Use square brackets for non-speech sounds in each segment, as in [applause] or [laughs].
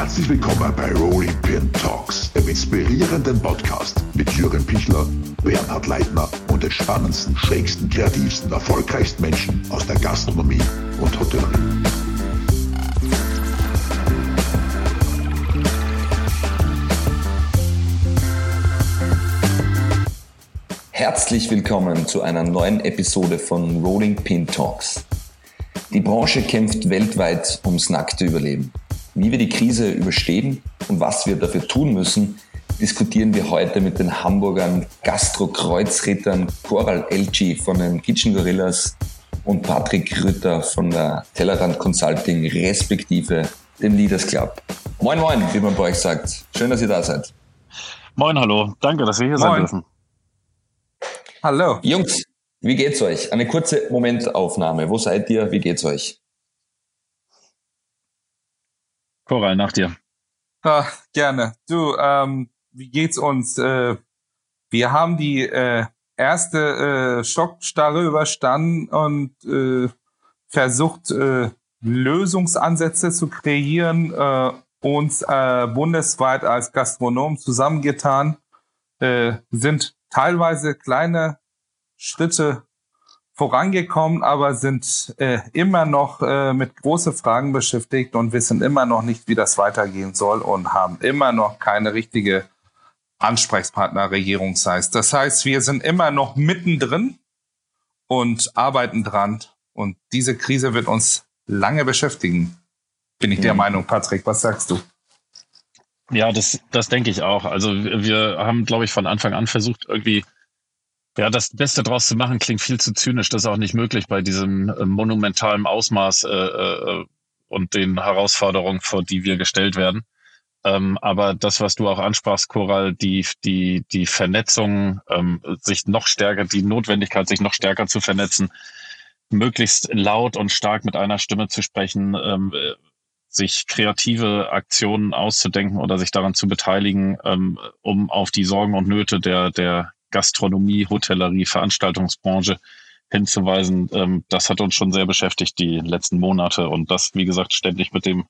Herzlich willkommen bei Rolling Pin Talks, dem inspirierenden Podcast mit Jürgen Pichler, Bernhard Leitner und den spannendsten, schrägsten, kreativsten, erfolgreichsten Menschen aus der Gastronomie und Hotellerie. Herzlich willkommen zu einer neuen Episode von Rolling Pin Talks. Die Branche kämpft weltweit ums nackte Überleben. Wie wir die Krise überstehen und was wir dafür tun müssen, diskutieren wir heute mit den Hamburgern Gastro-Kreuzrittern Coral Elchi von den Kitchen Gorillas und Patrick Rütter von der Tellerrand Consulting respektive dem Leaders Club. Moin Moin, wie man bei euch sagt. Schön, dass ihr da seid. Moin, hallo. Danke, dass wir hier moin. sein dürfen. Hallo. Jungs, wie geht's euch? Eine kurze Momentaufnahme. Wo seid ihr? Wie geht's euch? Koral, nach dir. Ah, gerne. Du, ähm, wie geht's uns? Äh, wir haben die äh, erste äh, Schockstarre überstanden und äh, versucht, äh, Lösungsansätze zu kreieren, äh, uns äh, bundesweit als Gastronom zusammengetan, äh, sind teilweise kleine Schritte vorangekommen, aber sind äh, immer noch äh, mit großen Fragen beschäftigt und wissen immer noch nicht, wie das weitergehen soll und haben immer noch keine richtige Ansprechpartner regierungsseits. Das heißt, wir sind immer noch mittendrin und arbeiten dran. Und diese Krise wird uns lange beschäftigen, bin ich mhm. der Meinung. Patrick, was sagst du? Ja, das, das denke ich auch. Also wir haben, glaube ich, von Anfang an versucht, irgendwie ja, das Beste draus zu machen klingt viel zu zynisch. Das ist auch nicht möglich bei diesem äh, monumentalen Ausmaß äh, äh, und den Herausforderungen, vor die wir gestellt werden. Ähm, aber das, was du auch ansprachst, Coral, die, die, die Vernetzung, ähm, sich noch stärker, die Notwendigkeit, sich noch stärker zu vernetzen, möglichst laut und stark mit einer Stimme zu sprechen, ähm, äh, sich kreative Aktionen auszudenken oder sich daran zu beteiligen, ähm, um auf die Sorgen und Nöte der, der Gastronomie, Hotellerie, Veranstaltungsbranche hinzuweisen. Ähm, das hat uns schon sehr beschäftigt die letzten Monate und das, wie gesagt, ständig mit dem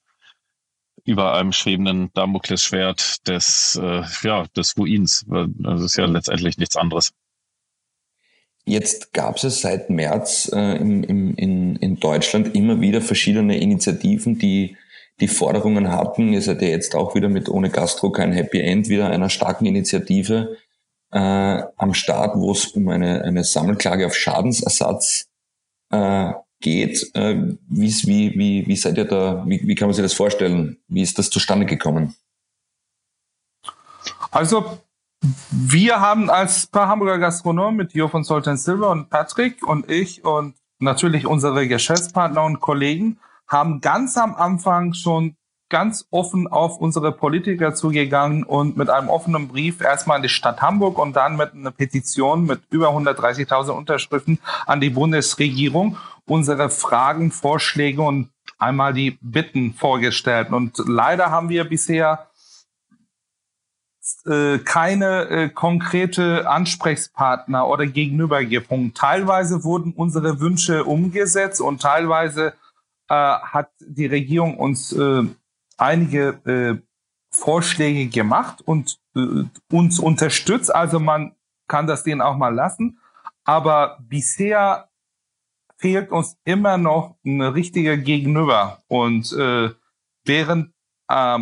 über einem schwebenden Damoklesschwert des, äh, ja, des Ruins. Das ist ja letztendlich nichts anderes. Jetzt gab es seit März äh, im, im, in, in Deutschland immer wieder verschiedene Initiativen, die die Forderungen hatten. Ihr seid ja jetzt auch wieder mit Ohne Gastro kein Happy End wieder einer starken Initiative äh, am Start, wo es um eine, eine Sammelklage auf Schadensersatz äh, geht. Äh, wie, wie, wie seid ihr da, wie, wie kann man sich das vorstellen? Wie ist das zustande gekommen? Also wir haben als paar Hamburger Gastronomen mit Jo von Sultan Silver und Patrick und ich und natürlich unsere Geschäftspartner und Kollegen haben ganz am Anfang schon ganz offen auf unsere Politiker zugegangen und mit einem offenen Brief erstmal an die Stadt Hamburg und dann mit einer Petition mit über 130.000 Unterschriften an die Bundesregierung unsere Fragen, Vorschläge und einmal die Bitten vorgestellt. Und leider haben wir bisher äh, keine äh, konkrete Ansprechpartner oder Gegenüber gefunden. Teilweise wurden unsere Wünsche umgesetzt und teilweise äh, hat die Regierung uns äh, einige äh, Vorschläge gemacht und äh, uns unterstützt. Also man kann das denen auch mal lassen. Aber bisher fehlt uns immer noch ein richtiger Gegenüber. Und äh, während äh,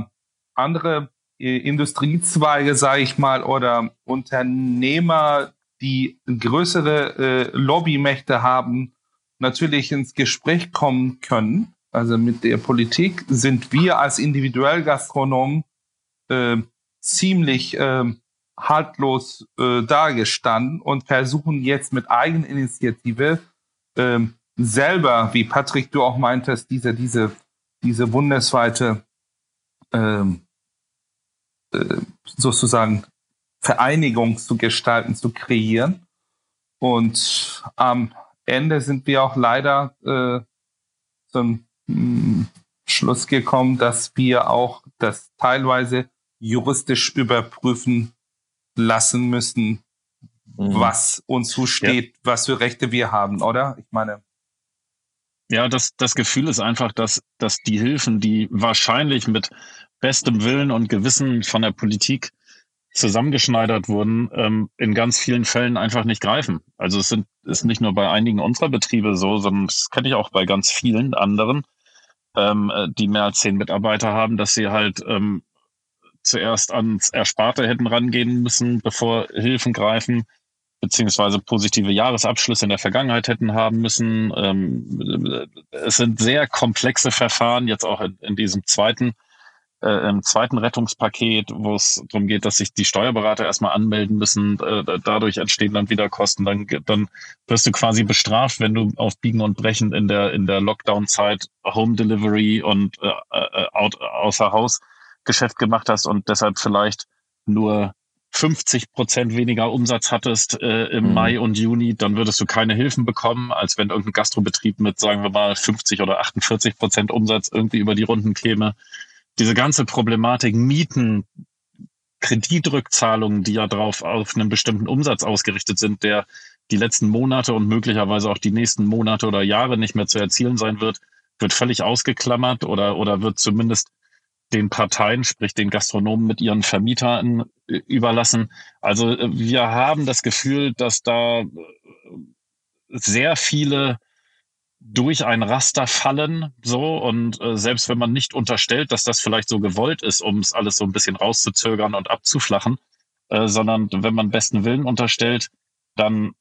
andere äh, Industriezweige, sage ich mal, oder Unternehmer, die größere äh, Lobbymächte haben, natürlich ins Gespräch kommen können, also mit der Politik, sind wir als Individuellgastronomen äh, ziemlich äh, haltlos äh, dargestanden und versuchen jetzt mit Eigeninitiative äh, selber, wie Patrick du auch meintest, diese, diese, diese bundesweite äh, äh, sozusagen Vereinigung zu gestalten, zu kreieren. Und am Ende sind wir auch leider äh, zum Schluss gekommen, dass wir auch das teilweise juristisch überprüfen lassen müssen, mhm. was uns zusteht, ja. was für Rechte wir haben, oder? Ich meine. Ja, das, das Gefühl ist einfach, dass, dass die Hilfen, die wahrscheinlich mit bestem Willen und Gewissen von der Politik zusammengeschneidert wurden, ähm, in ganz vielen Fällen einfach nicht greifen. Also es sind, ist nicht nur bei einigen unserer Betriebe so, sondern das kenne ich auch bei ganz vielen anderen, ähm, äh, die mehr als zehn Mitarbeiter haben, dass sie halt ähm, zuerst ans Ersparte hätten rangehen müssen, bevor Hilfen greifen, beziehungsweise positive Jahresabschlüsse in der Vergangenheit hätten haben müssen. Ähm, es sind sehr komplexe Verfahren, jetzt auch in, in diesem zweiten äh, im zweiten Rettungspaket, wo es darum geht, dass sich die Steuerberater erstmal anmelden müssen. Äh, dadurch entstehen dann wieder Kosten. Dann, dann wirst du quasi bestraft, wenn du auf Biegen und Brechen in der, in der Lockdown-Zeit Home Delivery und äh, äh, außer Haus Geschäft gemacht hast und deshalb vielleicht nur 50 Prozent weniger Umsatz hattest äh, im mhm. Mai und Juni, dann würdest du keine Hilfen bekommen, als wenn irgendein Gastrobetrieb mit, sagen wir mal, 50 oder 48 Prozent Umsatz irgendwie über die Runden käme diese ganze Problematik Mieten, Kreditrückzahlungen, die ja drauf auf einen bestimmten Umsatz ausgerichtet sind, der die letzten Monate und möglicherweise auch die nächsten Monate oder Jahre nicht mehr zu erzielen sein wird, wird völlig ausgeklammert oder, oder wird zumindest den Parteien, sprich den Gastronomen mit ihren Vermietern überlassen. Also äh, wir haben das Gefühl, dass da äh, sehr viele durch ein Raster fallen, so und äh, selbst wenn man nicht unterstellt, dass das vielleicht so gewollt ist, um es alles so ein bisschen rauszuzögern und abzuflachen, äh, sondern wenn man besten Willen unterstellt, dann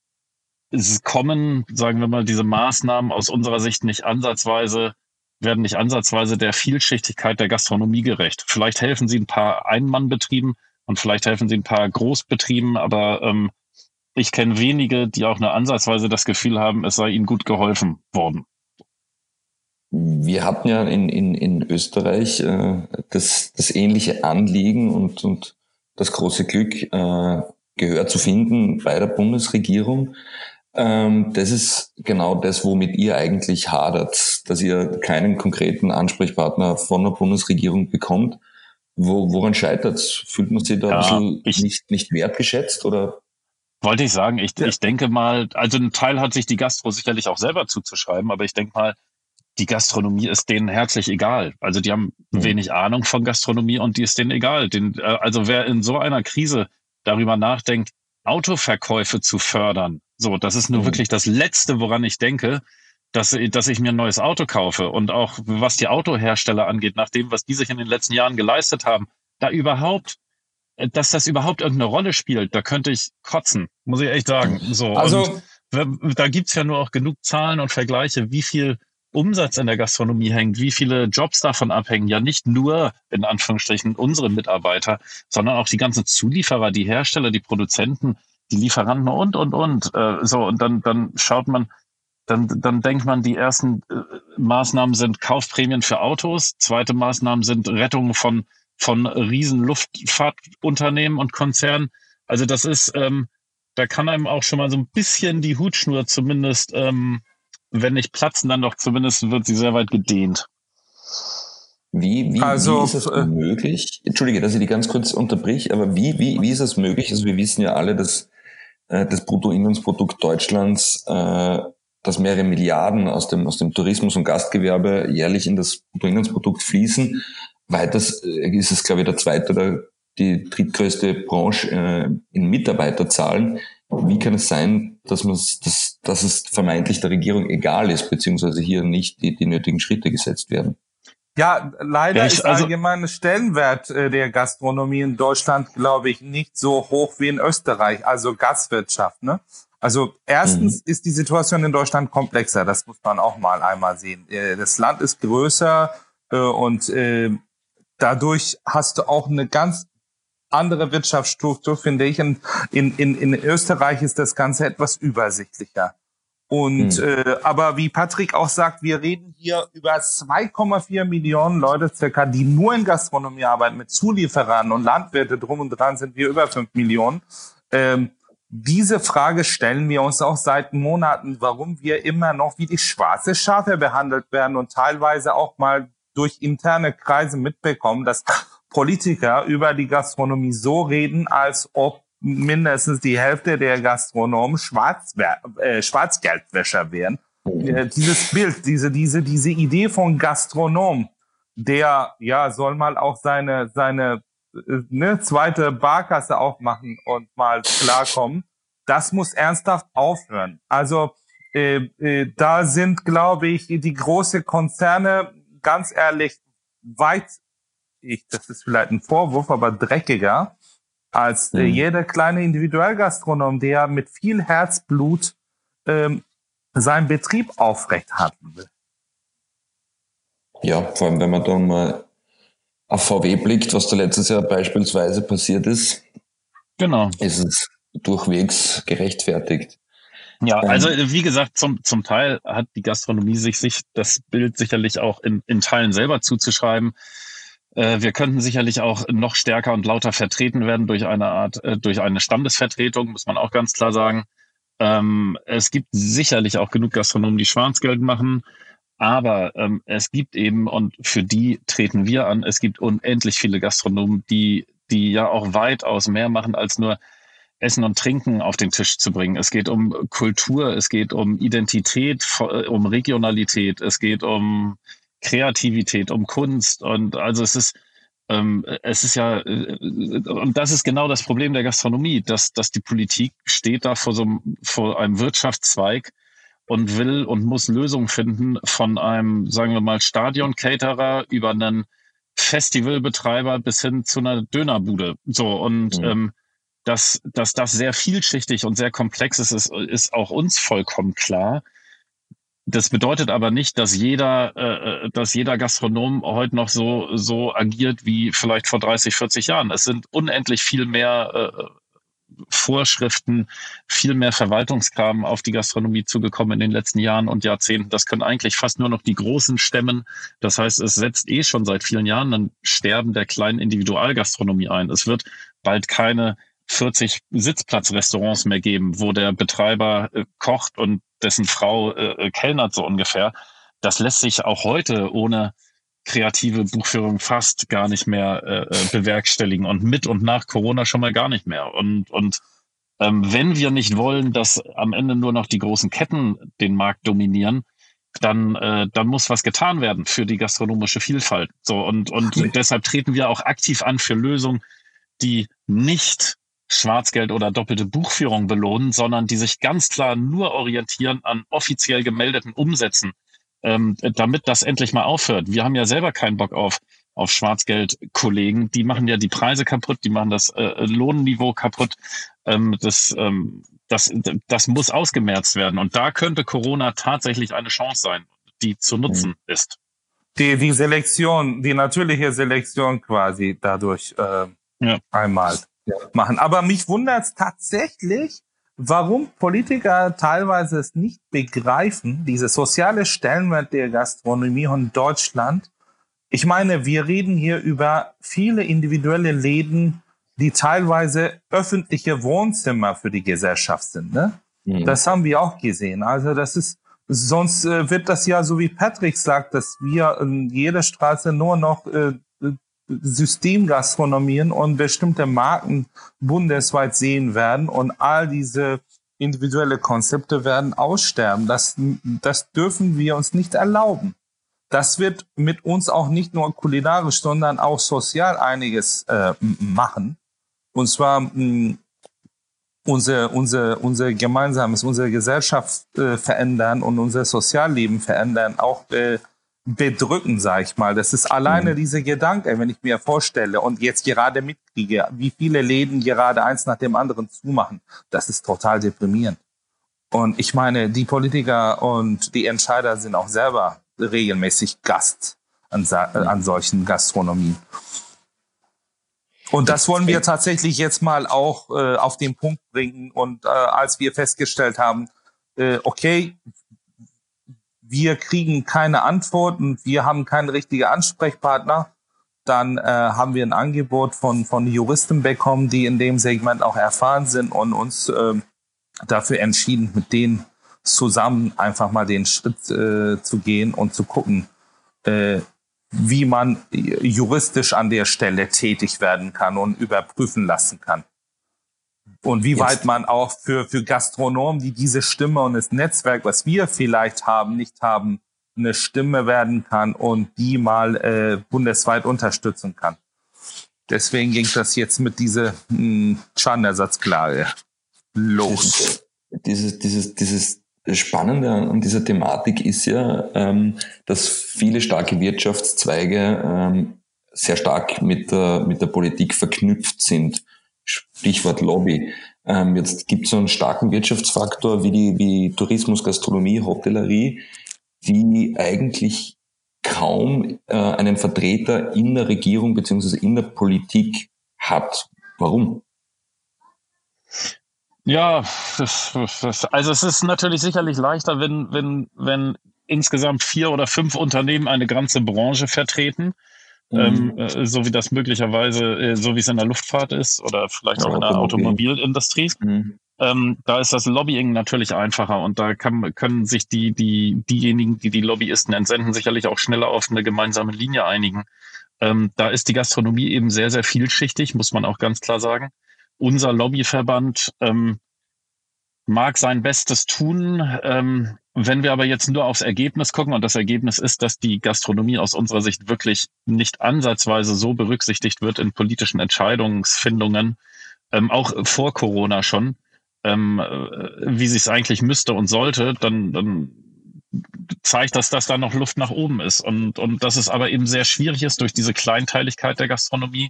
kommen, sagen wir mal, diese Maßnahmen aus unserer Sicht nicht ansatzweise, werden nicht ansatzweise der Vielschichtigkeit der Gastronomie gerecht. Vielleicht helfen sie ein paar Einmannbetrieben und vielleicht helfen sie ein paar Großbetrieben, aber ähm, ich kenne wenige, die auch nur ansatzweise das Gefühl haben, es sei ihnen gut geholfen worden. Wir hatten ja in, in, in Österreich äh, das, das ähnliche Anliegen und, und das große Glück, äh, Gehör zu finden bei der Bundesregierung. Ähm, das ist genau das, womit ihr eigentlich hadert, dass ihr keinen konkreten Ansprechpartner von der Bundesregierung bekommt. Wo, woran scheitert es? Fühlt man sich da ja, ein bisschen nicht, nicht wertgeschätzt oder wollte ich sagen, ich, ja. ich denke mal, also ein Teil hat sich die Gastro sicherlich auch selber zuzuschreiben, aber ich denke mal, die Gastronomie ist denen herzlich egal. Also die haben mhm. wenig Ahnung von Gastronomie und die ist denen egal. Den, äh, also wer in so einer Krise darüber nachdenkt, Autoverkäufe zu fördern, so, das ist nur mhm. wirklich das Letzte, woran ich denke, dass, dass ich mir ein neues Auto kaufe. Und auch was die Autohersteller angeht, nach dem, was die sich in den letzten Jahren geleistet haben, da überhaupt dass das überhaupt irgendeine Rolle spielt, da könnte ich kotzen, muss ich echt sagen. So, also und da gibt's ja nur auch genug Zahlen und Vergleiche, wie viel Umsatz in der Gastronomie hängt, wie viele Jobs davon abhängen. Ja, nicht nur in Anführungsstrichen unsere Mitarbeiter, sondern auch die ganzen Zulieferer, die Hersteller, die Produzenten, die Lieferanten und und und. Äh, so und dann dann schaut man, dann dann denkt man, die ersten äh, Maßnahmen sind Kaufprämien für Autos, zweite Maßnahmen sind Rettung von von riesen Luftfahrtunternehmen und Konzernen. Also das ist, ähm, da kann einem auch schon mal so ein bisschen die Hutschnur zumindest, ähm, wenn nicht platzen, dann doch zumindest wird sie sehr weit gedehnt. Wie, wie, also, wie ist es äh, möglich? Entschuldige, dass ich die ganz kurz unterbrich, aber wie, wie, wie ist es möglich? Also wir wissen ja alle, dass äh, das Bruttoinlandsprodukt Deutschlands, äh, dass mehrere Milliarden aus dem, aus dem Tourismus und Gastgewerbe jährlich in das Bruttoinlandsprodukt fließen. Weiters äh, ist es, glaube ich, der zweite oder die drittgrößte Branche äh, in Mitarbeiterzahlen. Wie kann es sein, dass, man, dass, dass es vermeintlich der Regierung egal ist, beziehungsweise hier nicht die, die nötigen Schritte gesetzt werden? Ja, leider ja, ich, ist also, allgemein Stellenwert äh, der Gastronomie in Deutschland, glaube ich, nicht so hoch wie in Österreich, also Gastwirtschaft. Ne? Also erstens mhm. ist die Situation in Deutschland komplexer, das muss man auch mal einmal sehen. Äh, das Land ist größer äh, und äh, dadurch hast du auch eine ganz andere Wirtschaftsstruktur, finde ich. In, in, in Österreich ist das Ganze etwas übersichtlicher. Und hm. äh, aber wie Patrick auch sagt, wir reden hier über 2,4 Millionen Leute circa, die nur in Gastronomie arbeiten, mit Zulieferern und Landwirte drum und dran sind wir über 5 Millionen. Ähm, diese Frage stellen wir uns auch seit Monaten, warum wir immer noch wie die schwarze Schafe behandelt werden und teilweise auch mal durch interne Kreise mitbekommen, dass Politiker über die Gastronomie so reden, als ob mindestens die Hälfte der Gastronomen Schwarz, äh, Schwarzgeldwäscher wären. äh, dieses Bild, diese, diese, diese Idee von Gastronom, der ja soll mal auch seine, seine äh, ne, zweite Barkasse aufmachen und mal klarkommen. Das muss ernsthaft aufhören. Also äh, äh, da sind, glaube ich, die große Konzerne ganz ehrlich weit, ich, das ist vielleicht ein Vorwurf, aber dreckiger als äh, mhm. jeder kleine Individualgastronom, der mit viel Herzblut ähm, seinen Betrieb aufrechthalten will. Ja, vor allem wenn man dann mal auf VW blickt, was da letztes Jahr beispielsweise passiert ist, genau. ist es durchwegs gerechtfertigt. Ja, ähm, also wie gesagt, zum, zum Teil hat die Gastronomie sich, sich das Bild sicherlich auch in, in Teilen selber zuzuschreiben. Äh, wir könnten sicherlich auch noch stärker und lauter vertreten werden durch eine Art, äh, durch eine Standesvertretung, muss man auch ganz klar sagen. Ähm, es gibt sicherlich auch genug Gastronomen, die Schwarzgeld machen. Aber ähm, es gibt eben, und für die treten wir an, es gibt unendlich viele Gastronomen, die, die ja auch weitaus mehr machen, als nur Essen und Trinken auf den Tisch zu bringen. Es geht um Kultur, es geht um Identität, äh, um Regionalität, es geht um Kreativität, um Kunst. Und also es ist, ähm, es ist ja, äh, und das ist genau das Problem der Gastronomie, dass, dass die Politik steht da vor so einem, vor einem Wirtschaftszweig, und will und muss Lösungen finden von einem, sagen wir mal, Stadion-Caterer über einen Festivalbetreiber bis hin zu einer Dönerbude. So und mhm. ähm, dass, dass das sehr vielschichtig und sehr komplex ist, ist, ist auch uns vollkommen klar. Das bedeutet aber nicht, dass jeder, äh, äh dass jeder Gastronom heute noch so, so agiert wie vielleicht vor 30, 40 Jahren. Es sind unendlich viel mehr äh, Vorschriften, viel mehr Verwaltungskram auf die Gastronomie zugekommen in den letzten Jahren und Jahrzehnten. Das können eigentlich fast nur noch die Großen stemmen. Das heißt, es setzt eh schon seit vielen Jahren ein Sterben der kleinen Individualgastronomie ein. Es wird bald keine 40 Sitzplatzrestaurants mehr geben, wo der Betreiber äh, kocht und dessen Frau äh, kellnert so ungefähr. Das lässt sich auch heute ohne kreative Buchführung fast gar nicht mehr äh, äh, bewerkstelligen und mit und nach Corona schon mal gar nicht mehr. Und, und ähm, wenn wir nicht wollen, dass am Ende nur noch die großen Ketten den Markt dominieren, dann, äh, dann muss was getan werden für die gastronomische Vielfalt. So und, und okay. deshalb treten wir auch aktiv an für Lösungen, die nicht Schwarzgeld oder doppelte Buchführung belohnen, sondern die sich ganz klar nur orientieren an offiziell gemeldeten Umsätzen ähm, damit das endlich mal aufhört. Wir haben ja selber keinen Bock auf auf Schwarzgeld-Kollegen. Die machen ja die Preise kaputt, die machen das äh, Lohnniveau kaputt. Ähm, das, ähm, das, das muss ausgemerzt werden. Und da könnte Corona tatsächlich eine Chance sein, die zu nutzen mhm. ist. Die, die Selektion, die natürliche Selektion quasi dadurch äh, ja. einmal machen. Aber mich wundert es tatsächlich, warum Politiker teilweise es nicht begreifen, diese soziale Stellenwert der Gastronomie in Deutschland. Ich meine, wir reden hier über viele individuelle Läden, die teilweise öffentliche Wohnzimmer für die Gesellschaft sind. Ne? Mhm. Das haben wir auch gesehen. Also das ist, sonst äh, wird das ja so wie Patrick sagt, dass wir in jeder Straße nur noch äh, Systemgastronomien und bestimmte Marken bundesweit sehen werden und all diese individuelle Konzepte werden aussterben. Das, das dürfen wir uns nicht erlauben. Das wird mit uns auch nicht nur kulinarisch, sondern auch sozial einiges äh, machen. Und zwar mh, unser, unser, unser gemeinsames, unsere Gesellschaft äh, verändern und unser Sozialleben verändern, auch äh, bedrücken, sag ich mal. Das ist alleine mhm. dieser Gedanke, wenn ich mir vorstelle und jetzt gerade mitkriege, wie viele Läden gerade eins nach dem anderen zumachen. Das ist total deprimierend. Und ich meine, die Politiker und die Entscheider sind auch selber regelmäßig Gast an, an solchen Gastronomien. Und das wollen wir tatsächlich jetzt mal auch äh, auf den Punkt bringen. Und äh, als wir festgestellt haben, äh, okay, wir kriegen keine Antwort und wir haben keinen richtigen Ansprechpartner, dann äh, haben wir ein Angebot von, von Juristen bekommen, die in dem Segment auch erfahren sind und uns äh, dafür entschieden, mit denen zusammen einfach mal den Schritt äh, zu gehen und zu gucken, äh, wie man juristisch an der Stelle tätig werden kann und überprüfen lassen kann. Und wie weit man auch für, für Gastronomen, die diese Stimme und das Netzwerk, was wir vielleicht haben, nicht haben, eine Stimme werden kann und die mal äh, bundesweit unterstützen kann. Deswegen ging das jetzt mit dieser hm, Schadenersatzklage los. Dieses, dieses, dieses Spannende an dieser Thematik ist ja, ähm, dass viele starke Wirtschaftszweige ähm, sehr stark mit der, mit der Politik verknüpft sind. Stichwort Lobby. Ähm, jetzt gibt es so einen starken Wirtschaftsfaktor wie die wie Tourismus, Gastronomie, Hotellerie, die eigentlich kaum äh, einen Vertreter in der Regierung beziehungsweise in der Politik hat. Warum? Ja, also es ist natürlich sicherlich leichter, wenn, wenn, wenn insgesamt vier oder fünf Unternehmen eine ganze Branche vertreten. Mhm. Ähm, äh, so wie das möglicherweise, äh, so wie es in der Luftfahrt ist oder vielleicht auch in der Automobilindustrie. Mhm. Ähm, da ist das Lobbying natürlich einfacher und da kann, können sich die, die, diejenigen, die die Lobbyisten entsenden, sicherlich auch schneller auf eine gemeinsame Linie einigen. Ähm, da ist die Gastronomie eben sehr, sehr vielschichtig, muss man auch ganz klar sagen. Unser Lobbyverband ähm, mag sein Bestes tun. Wenn wir aber jetzt nur aufs Ergebnis gucken, und das Ergebnis ist, dass die Gastronomie aus unserer Sicht wirklich nicht ansatzweise so berücksichtigt wird in politischen Entscheidungsfindungen, ähm, auch vor Corona schon, ähm, äh, wie sie es eigentlich müsste und sollte, dann, dann zeigt das, dass da noch Luft nach oben ist. Und, und dass es aber eben sehr schwierig ist durch diese Kleinteiligkeit der Gastronomie.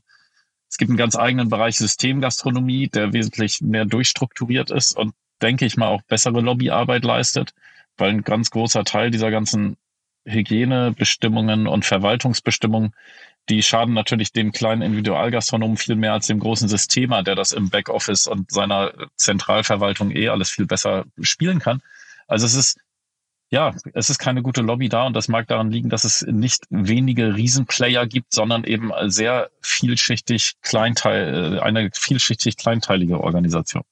Es gibt einen ganz eigenen Bereich Systemgastronomie, der wesentlich mehr durchstrukturiert ist und, denke ich mal, auch bessere Lobbyarbeit leistet, weil ein ganz großer Teil dieser ganzen Hygienebestimmungen und Verwaltungsbestimmungen die schaden natürlich dem kleinen Individualgastronomen viel mehr als dem großen Systemer, der das im Backoffice und seiner Zentralverwaltung eh alles viel besser spielen kann. Also es ist, ja, es ist keine gute Lobby da und das mag daran liegen, dass es nicht wenige Riesenplayer gibt, sondern eben sehr vielschichtig kleinteil, äh, eine vielschichtig kleinteilige Organisation.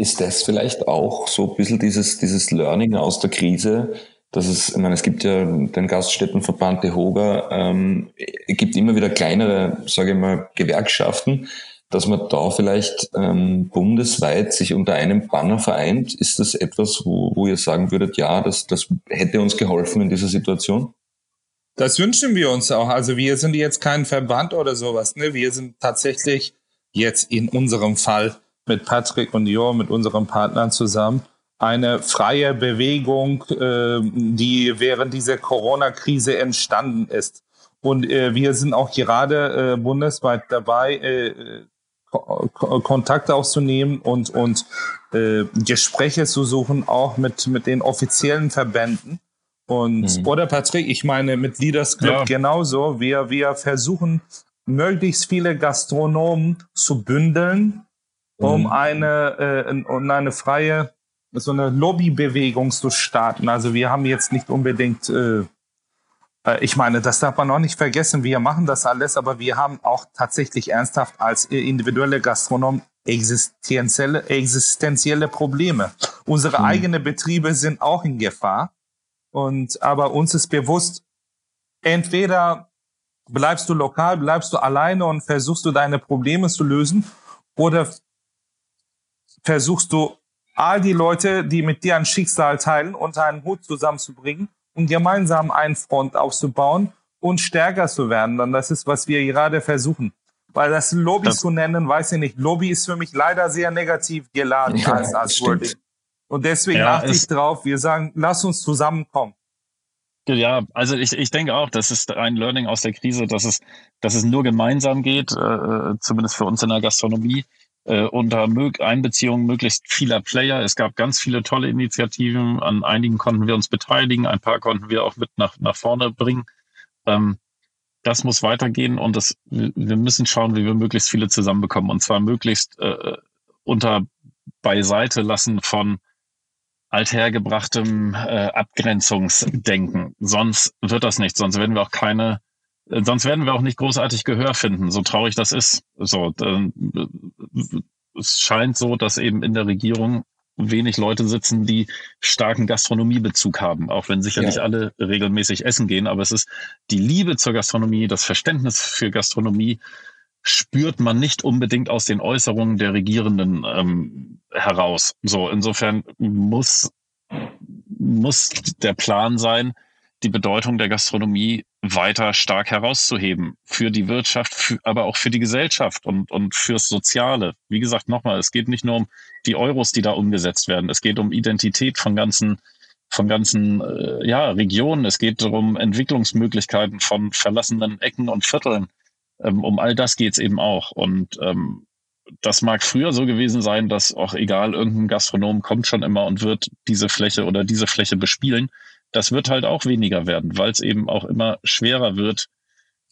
Ist das vielleicht auch so ein bisschen dieses, dieses Learning aus der Krise, dass es, ich meine, es gibt ja den Gaststättenverband DEHOGA, ähm, es gibt immer wieder kleinere, sage ich mal, Gewerkschaften, dass man da vielleicht ähm, bundesweit sich unter einem Banner vereint. Ist das etwas, wo, wo ihr sagen würdet, ja, das, das hätte uns geholfen in dieser Situation? Das wünschen wir uns auch. Also wir sind jetzt kein Verband oder sowas. Ne? Wir sind tatsächlich jetzt in unserem Fall mit Patrick und Jo, mit unseren Partnern zusammen, eine freie Bewegung, äh, die während dieser Corona-Krise entstanden ist. Und äh, wir sind auch gerade äh, bundesweit dabei, äh, Ko Kontakt aufzunehmen und, und äh, Gespräche zu suchen, auch mit, mit den offiziellen Verbänden. Und, mhm. oder Patrick, ich meine mit Leaders Club ja. genauso. Wir, wir versuchen, möglichst viele Gastronomen zu bündeln, um mhm. eine, äh, um eine freie so eine Lobbybewegung zu starten. Also wir haben jetzt nicht unbedingt, äh, äh, ich meine, das darf man auch nicht vergessen, wir machen das alles, aber wir haben auch tatsächlich ernsthaft als individuelle Gastronomen existenzielle, existenzielle Probleme. Unsere hm. eigenen Betriebe sind auch in Gefahr. Und aber uns ist bewusst, entweder bleibst du lokal, bleibst du alleine und versuchst du deine Probleme zu lösen, oder versuchst du all die Leute, die mit dir ein Schicksal teilen, unter einen Hut zusammenzubringen und gemeinsam einen Front aufzubauen und stärker zu werden. Dann das ist, was wir gerade versuchen. Weil das Lobby das zu nennen, weiß ich nicht. Lobby ist für mich leider sehr negativ geladen ja, als, als Wording. Und deswegen ja, achte ich drauf. Wir sagen, lass uns zusammenkommen. Ja, also ich, ich denke auch, das ist ein Learning aus der Krise, dass es, dass es nur gemeinsam geht, äh, äh zumindest für uns in der Gastronomie äh, unter Einbeziehung möglichst vieler Player. Es gab ganz viele tolle Initiativen. An einigen konnten wir uns beteiligen, ein paar konnten wir auch mit nach, nach vorne bringen. Ähm, das muss weitergehen und das, wir müssen schauen, wie wir möglichst viele zusammenbekommen und zwar möglichst äh, unter Beiseite lassen von althergebrachtem äh, Abgrenzungsdenken. Sonst wird das nicht, sonst werden wir auch keine Sonst werden wir auch nicht großartig Gehör finden, so traurig das ist. So, äh, es scheint so, dass eben in der Regierung wenig Leute sitzen, die starken Gastronomiebezug haben, auch wenn sicherlich ja. alle regelmäßig essen gehen. Aber es ist die Liebe zur Gastronomie, das Verständnis für Gastronomie spürt man nicht unbedingt aus den Äußerungen der Regierenden ähm, heraus. So, insofern muss, muss der Plan sein, die Bedeutung der Gastronomie weiter stark herauszuheben für die Wirtschaft, für, aber auch für die Gesellschaft und, und fürs Soziale. Wie gesagt, nochmal, es geht nicht nur um die Euros, die da umgesetzt werden. Es geht um Identität von ganzen, von ganzen äh, ja, Regionen. Es geht darum Entwicklungsmöglichkeiten von verlassenen Ecken und Vierteln. Ähm, um all das geht's eben auch. Und ähm, das mag früher so gewesen sein, dass auch egal, irgendein Gastronom kommt schon immer und wird diese Fläche oder diese Fläche bespielen. Das wird halt auch weniger werden, weil es eben auch immer schwerer wird,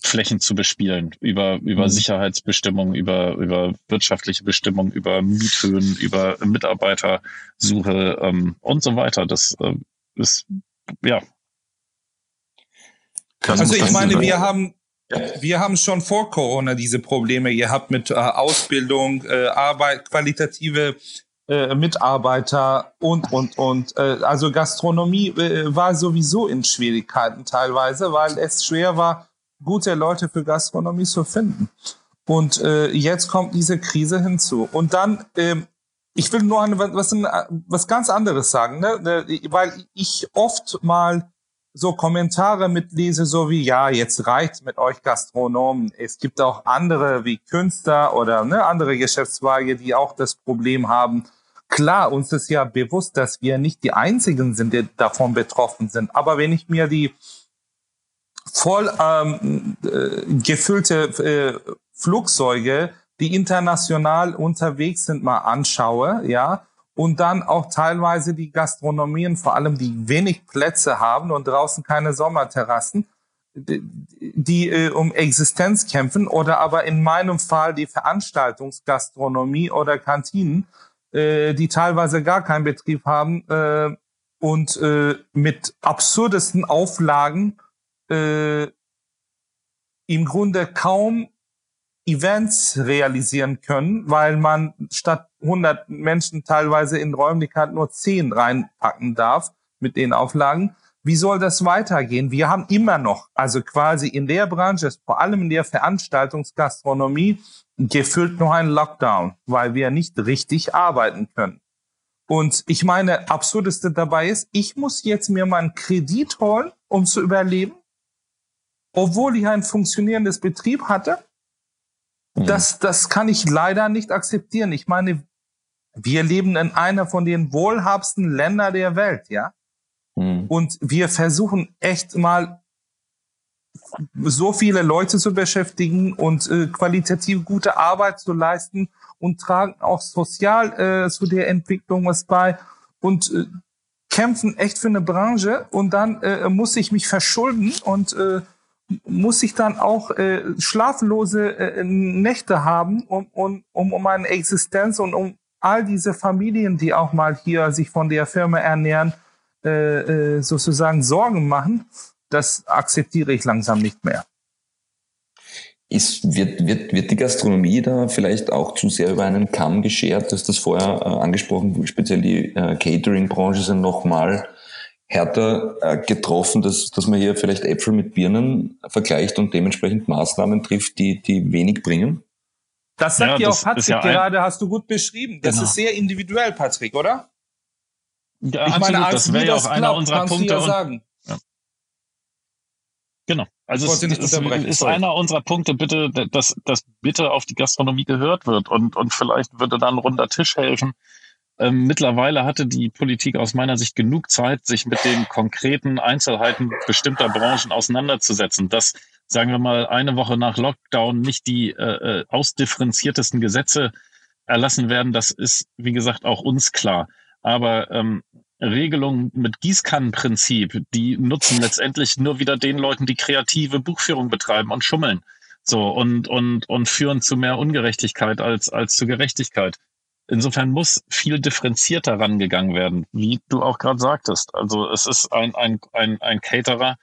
Flächen zu bespielen über, über mhm. Sicherheitsbestimmungen, über, über wirtschaftliche Bestimmungen, über Miethöhen, über Mitarbeitersuche ähm, und so weiter. Das äh, ist, ja. Also ich meine, wir haben, wir haben schon vor Corona diese Probleme gehabt mit äh, Ausbildung, äh, Arbeit, qualitative äh, Mitarbeiter und, und, und. Äh, also Gastronomie äh, war sowieso in Schwierigkeiten teilweise, weil es schwer war, gute Leute für Gastronomie zu finden. Und äh, jetzt kommt diese Krise hinzu. Und dann, ähm, ich will nur eine, was, was ganz anderes sagen, ne? weil ich oft mal so Kommentare mitlese, so wie, ja, jetzt reicht mit euch Gastronomen. Es gibt auch andere wie Künstler oder ne, andere Geschäftszweige, die auch das Problem haben. Klar, uns ist ja bewusst, dass wir nicht die Einzigen sind, die davon betroffen sind. Aber wenn ich mir die voll ähm, äh, gefüllte äh, Flugzeuge, die international unterwegs sind, mal anschaue, ja, und dann auch teilweise die Gastronomien, vor allem die wenig Plätze haben und draußen keine Sommerterrassen, die, die äh, um Existenz kämpfen oder aber in meinem Fall die Veranstaltungsgastronomie oder Kantinen, äh, die teilweise gar keinen Betrieb haben äh, und äh, mit absurdesten Auflagen äh, im Grunde kaum Events realisieren können, weil man statt 100 Menschen teilweise in Räumlichkeit nur 10 reinpacken darf mit den Auflagen. Wie soll das weitergehen? Wir haben immer noch, also quasi in der Branche, vor allem in der Veranstaltungsgastronomie, gefüllt noch einen Lockdown, weil wir nicht richtig arbeiten können. Und ich meine, absurdeste dabei ist, ich muss jetzt mir mal einen Kredit holen, um zu überleben, obwohl ich ein funktionierendes Betrieb hatte. Mhm. Das, das kann ich leider nicht akzeptieren. Ich meine, wir leben in einer von den wohlhabendsten Ländern der Welt, ja. Mhm. Und wir versuchen echt mal so viele Leute zu beschäftigen und äh, qualitativ gute Arbeit zu leisten und tragen auch sozial äh, zu der Entwicklung was bei und äh, kämpfen echt für eine Branche und dann äh, muss ich mich verschulden und äh, muss ich dann auch äh, schlaflose äh, Nächte haben, um, um, um, um meine Existenz und um all diese Familien, die auch mal hier sich von der Firma ernähren, äh, äh, sozusagen Sorgen machen das akzeptiere ich langsam nicht mehr. Ist, wird, wird, wird die Gastronomie da vielleicht auch zu sehr über einen Kamm geschert? Du hast das vorher äh, angesprochen, speziell die äh, Catering-Branche sind nochmal härter äh, getroffen, dass, dass man hier vielleicht Äpfel mit Birnen vergleicht und dementsprechend Maßnahmen trifft, die, die wenig bringen? Das sagt ja, ja auch Patrick ja gerade, hast du gut beschrieben. Das genau. ist sehr individuell, Patrick, oder? Ja, ich absolut, meine, als das wäre ja auch einer unserer Punkte. Ja sagen. Genau. Also es, es ist Sorry. einer unserer Punkte, bitte, dass, dass bitte auf die Gastronomie gehört wird und, und vielleicht würde dann ein runder Tisch helfen. Ähm, mittlerweile hatte die Politik aus meiner Sicht genug Zeit, sich mit den konkreten Einzelheiten bestimmter Branchen auseinanderzusetzen. Dass, sagen wir mal, eine Woche nach Lockdown nicht die äh, äh ausdifferenziertesten Gesetze erlassen werden, das ist, wie gesagt, auch uns klar. Aber ähm, Regelungen mit Gießkannenprinzip, die nutzen letztendlich nur wieder den Leuten, die kreative Buchführung betreiben und schummeln. So, und, und, und führen zu mehr Ungerechtigkeit als, als zu Gerechtigkeit. Insofern muss viel differenzierter rangegangen werden, wie du auch gerade sagtest. Also es ist ein, ein, ein, ein Caterer,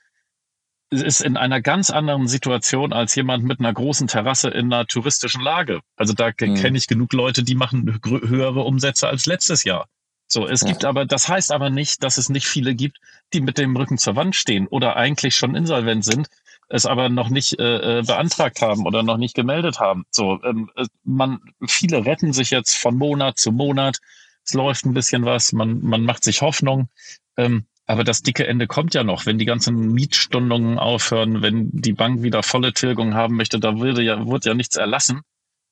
ist in einer ganz anderen Situation als jemand mit einer großen Terrasse in einer touristischen Lage. Also da mhm. kenne ich genug Leute, die machen höhere Umsätze als letztes Jahr. So, es ja. gibt aber, das heißt aber nicht, dass es nicht viele gibt, die mit dem Rücken zur Wand stehen oder eigentlich schon insolvent sind, es aber noch nicht äh, äh, beantragt haben oder noch nicht gemeldet haben. So, ähm, man, viele retten sich jetzt von Monat zu Monat. Es läuft ein bisschen was, man, man macht sich Hoffnung. Ähm, aber das dicke Ende kommt ja noch, wenn die ganzen Mietstundungen aufhören, wenn die Bank wieder volle Tilgung haben möchte, da würde ja, wird ja nichts erlassen,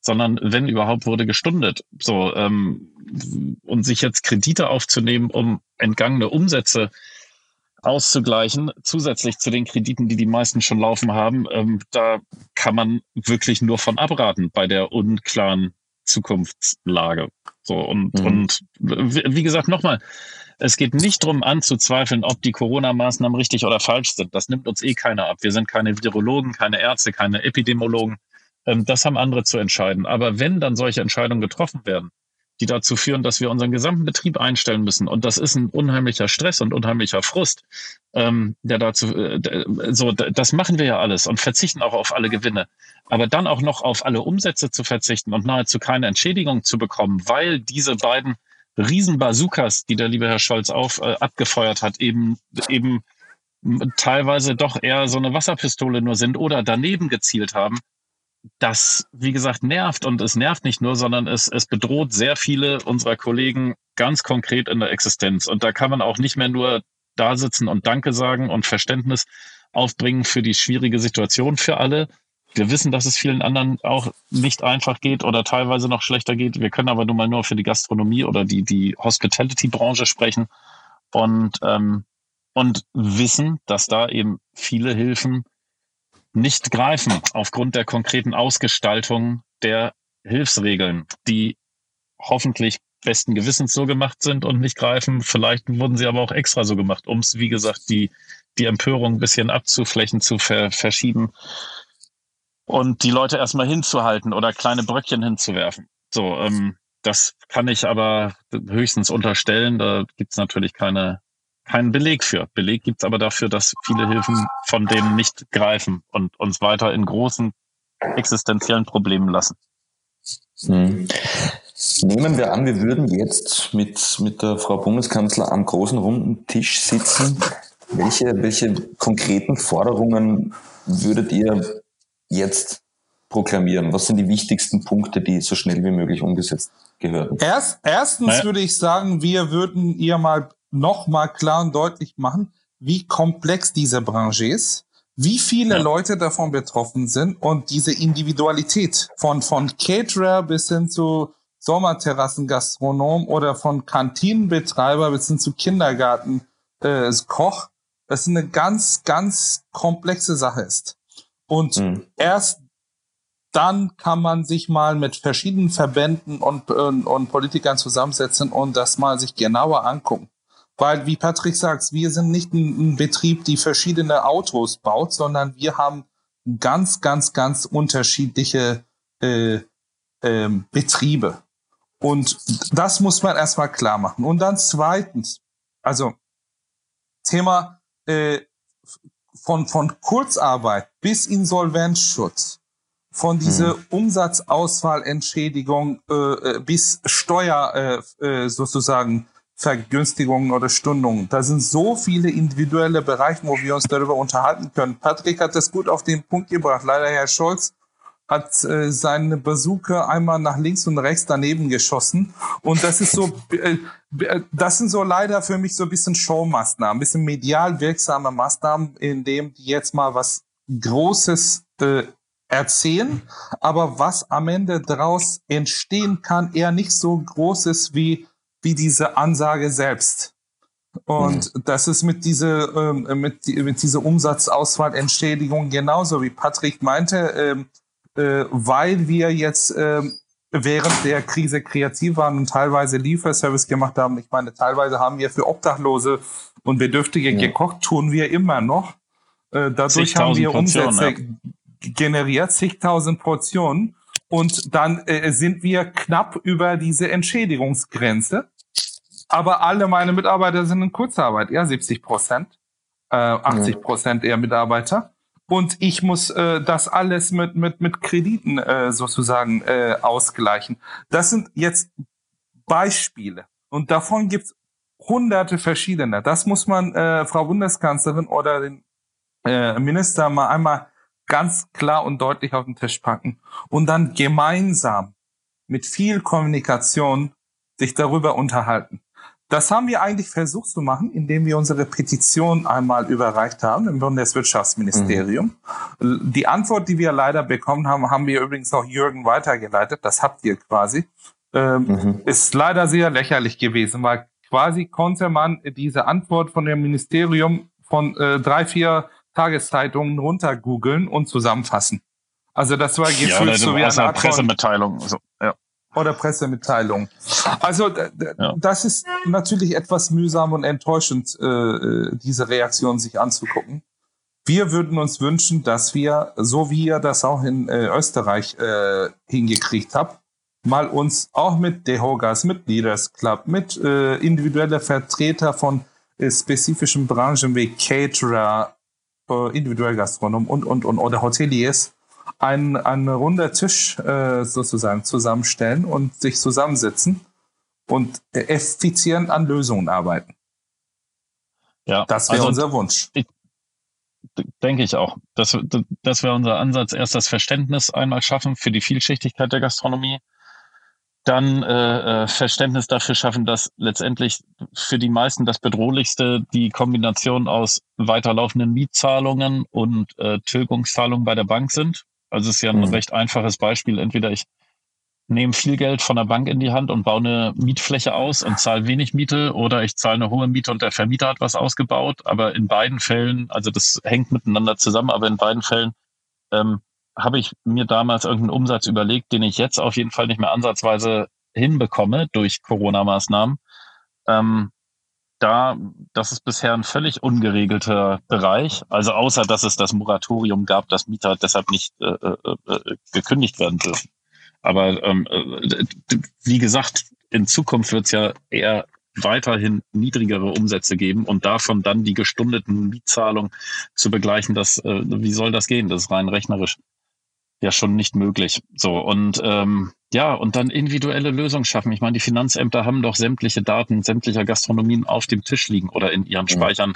sondern wenn überhaupt wurde gestundet. So, ähm, und sich jetzt Kredite aufzunehmen, um entgangene Umsätze auszugleichen, zusätzlich zu den Krediten, die die meisten schon laufen haben, ähm, da kann man wirklich nur von abraten bei der unklaren Zukunftslage. So und mhm. und wie gesagt nochmal, es geht nicht darum anzuzweifeln, ob die Corona-Maßnahmen richtig oder falsch sind. Das nimmt uns eh keiner ab. Wir sind keine Virologen, keine Ärzte, keine Epidemiologen. Ähm, das haben andere zu entscheiden. Aber wenn dann solche Entscheidungen getroffen werden, die dazu führen, dass wir unseren gesamten Betrieb einstellen müssen. Und das ist ein unheimlicher Stress und unheimlicher Frust, ähm, der dazu, äh, so, das machen wir ja alles und verzichten auch auf alle Gewinne. Aber dann auch noch auf alle Umsätze zu verzichten und nahezu keine Entschädigung zu bekommen, weil diese beiden Riesenbazookas, die der liebe Herr Scholz auf, äh, abgefeuert hat, eben, eben teilweise doch eher so eine Wasserpistole nur sind oder daneben gezielt haben, das, wie gesagt, nervt und es nervt nicht nur, sondern es, es bedroht sehr viele unserer Kollegen ganz konkret in der Existenz. Und da kann man auch nicht mehr nur da sitzen und Danke sagen und Verständnis aufbringen für die schwierige Situation für alle. Wir wissen, dass es vielen anderen auch nicht einfach geht oder teilweise noch schlechter geht. Wir können aber nun mal nur für die Gastronomie oder die, die Hospitality-Branche sprechen und, ähm, und wissen, dass da eben viele Hilfen nicht greifen aufgrund der konkreten Ausgestaltung der Hilfsregeln, die hoffentlich besten Gewissens so gemacht sind und nicht greifen. Vielleicht wurden sie aber auch extra so gemacht, um es, wie gesagt, die, die Empörung ein bisschen abzuflächen, zu ver verschieben und die Leute erstmal hinzuhalten oder kleine Bröckchen hinzuwerfen. So, ähm, das kann ich aber höchstens unterstellen. Da gibt's natürlich keine, keinen Beleg für. Beleg gibt's aber dafür, dass viele Hilfen von denen nicht greifen und uns weiter in großen existenziellen Problemen lassen. Hm. Nehmen wir an, wir würden jetzt mit, mit der Frau Bundeskanzler am großen runden Tisch sitzen. Welche, welche konkreten Forderungen würdet ihr jetzt proklamieren? Was sind die wichtigsten Punkte, die so schnell wie möglich umgesetzt gehören? Erst, erstens naja. würde ich sagen, wir würden ihr mal noch mal klar und deutlich machen, wie komplex diese Branche ist, wie viele ja. Leute davon betroffen sind und diese Individualität von, von Caterer bis hin zu Sommerterrassengastronom oder von Kantinenbetreiber bis hin zu Kindergarten äh, Koch, das eine ganz, ganz komplexe Sache ist. Und mhm. erst dann kann man sich mal mit verschiedenen Verbänden und, und, und Politikern zusammensetzen und das mal sich genauer angucken. Weil, wie Patrick sagt, wir sind nicht ein, ein Betrieb, die verschiedene Autos baut, sondern wir haben ganz, ganz, ganz unterschiedliche äh, äh, Betriebe. Und das muss man erstmal klar machen. Und dann zweitens, also Thema äh, von, von Kurzarbeit bis Insolvenzschutz, von dieser hm. Umsatzausfallentschädigung äh, äh, bis Steuer äh, äh, sozusagen Vergünstigungen oder Stundungen. Da sind so viele individuelle Bereiche, wo wir uns darüber unterhalten können. Patrick hat das gut auf den Punkt gebracht. Leider Herr Scholz hat äh, seine Bazooka einmal nach links und rechts daneben geschossen. Und das ist so, äh, äh, das sind so leider für mich so ein bisschen Showmaßnahmen, ein bisschen medial wirksame Maßnahmen, in dem die jetzt mal was Großes äh, erzählen, aber was am Ende daraus entstehen kann, eher nicht so groß ist wie, wie diese Ansage selbst. Und mhm. das ist mit dieser, ähm, mit, mit dieser Umsatzausfallentschädigung genauso, wie Patrick meinte, ähm, äh, weil wir jetzt ähm, während der Krise kreativ waren und teilweise Lieferservice gemacht haben. Ich meine, teilweise haben wir für Obdachlose und Bedürftige ja. gekocht, tun wir immer noch. Äh, dadurch haben wir Umsätze, ja generiert, zigtausend Portionen. Und dann äh, sind wir knapp über diese Entschädigungsgrenze. Aber alle meine Mitarbeiter sind in Kurzarbeit, eher 70 Prozent, äh, 80 Prozent eher Mitarbeiter. Und ich muss äh, das alles mit, mit, mit Krediten äh, sozusagen äh, ausgleichen. Das sind jetzt Beispiele. Und davon gibt's hunderte verschiedene. Das muss man äh, Frau Bundeskanzlerin oder den äh, Minister mal einmal ganz klar und deutlich auf den Tisch packen und dann gemeinsam mit viel Kommunikation sich darüber unterhalten. Das haben wir eigentlich versucht zu machen, indem wir unsere Petition einmal überreicht haben im Bundeswirtschaftsministerium. Mhm. Die Antwort, die wir leider bekommen haben, haben wir übrigens auch Jürgen weitergeleitet. Das habt ihr quasi. Ähm, mhm. Ist leider sehr lächerlich gewesen, weil quasi konnte man diese Antwort von dem Ministerium von äh, drei, vier Tageszeitungen runter googeln und zusammenfassen. Also das war gefühlt ja, so wie eine Art Pressemitteilung. So, ja. Oder Pressemitteilung. Also ja. das ist natürlich etwas mühsam und enttäuschend, äh, äh, diese Reaktion sich anzugucken. Wir würden uns wünschen, dass wir, so wie ihr das auch in äh, Österreich äh, hingekriegt habt, mal uns auch mit Dehogas, mit Leaders Club, mit äh, individuelle Vertreter von äh, spezifischen Branchen wie Caterer, äh, individuell Gastronom und, und, und, oder Hoteliers ein, ein runder Tisch äh, sozusagen zusammenstellen und sich zusammensetzen und effizient an Lösungen arbeiten. Ja, das wäre also, unser Wunsch. Ich, denke ich auch. Das, das wäre unser Ansatz. Erst das Verständnis einmal schaffen für die Vielschichtigkeit der Gastronomie. Dann äh, äh, Verständnis dafür schaffen, dass letztendlich für die meisten das Bedrohlichste die Kombination aus weiterlaufenden Mietzahlungen und äh, Tilgungszahlungen bei der Bank sind. Also es ist ja ein mhm. recht einfaches Beispiel. Entweder ich nehme viel Geld von der Bank in die Hand und baue eine Mietfläche aus und zahle wenig Miete oder ich zahle eine hohe Miete und der Vermieter hat was ausgebaut. Aber in beiden Fällen, also das hängt miteinander zusammen, aber in beiden Fällen ähm, habe ich mir damals irgendeinen Umsatz überlegt, den ich jetzt auf jeden Fall nicht mehr ansatzweise hinbekomme durch Corona-Maßnahmen. Ähm, da, das ist bisher ein völlig ungeregelter Bereich. Also außer, dass es das Moratorium gab, dass Mieter deshalb nicht äh, äh, äh gekündigt werden dürfen. Aber ähm, äh, wie gesagt, in Zukunft wird es ja eher weiterhin niedrigere Umsätze geben und davon dann die gestundeten Mietzahlungen zu begleichen, das, äh, wie soll das gehen? Das ist rein rechnerisch ja schon nicht möglich. So und ähm, ja, und dann individuelle Lösungen schaffen. Ich meine, die Finanzämter haben doch sämtliche Daten sämtlicher Gastronomien auf dem Tisch liegen oder in ihren mhm. Speichern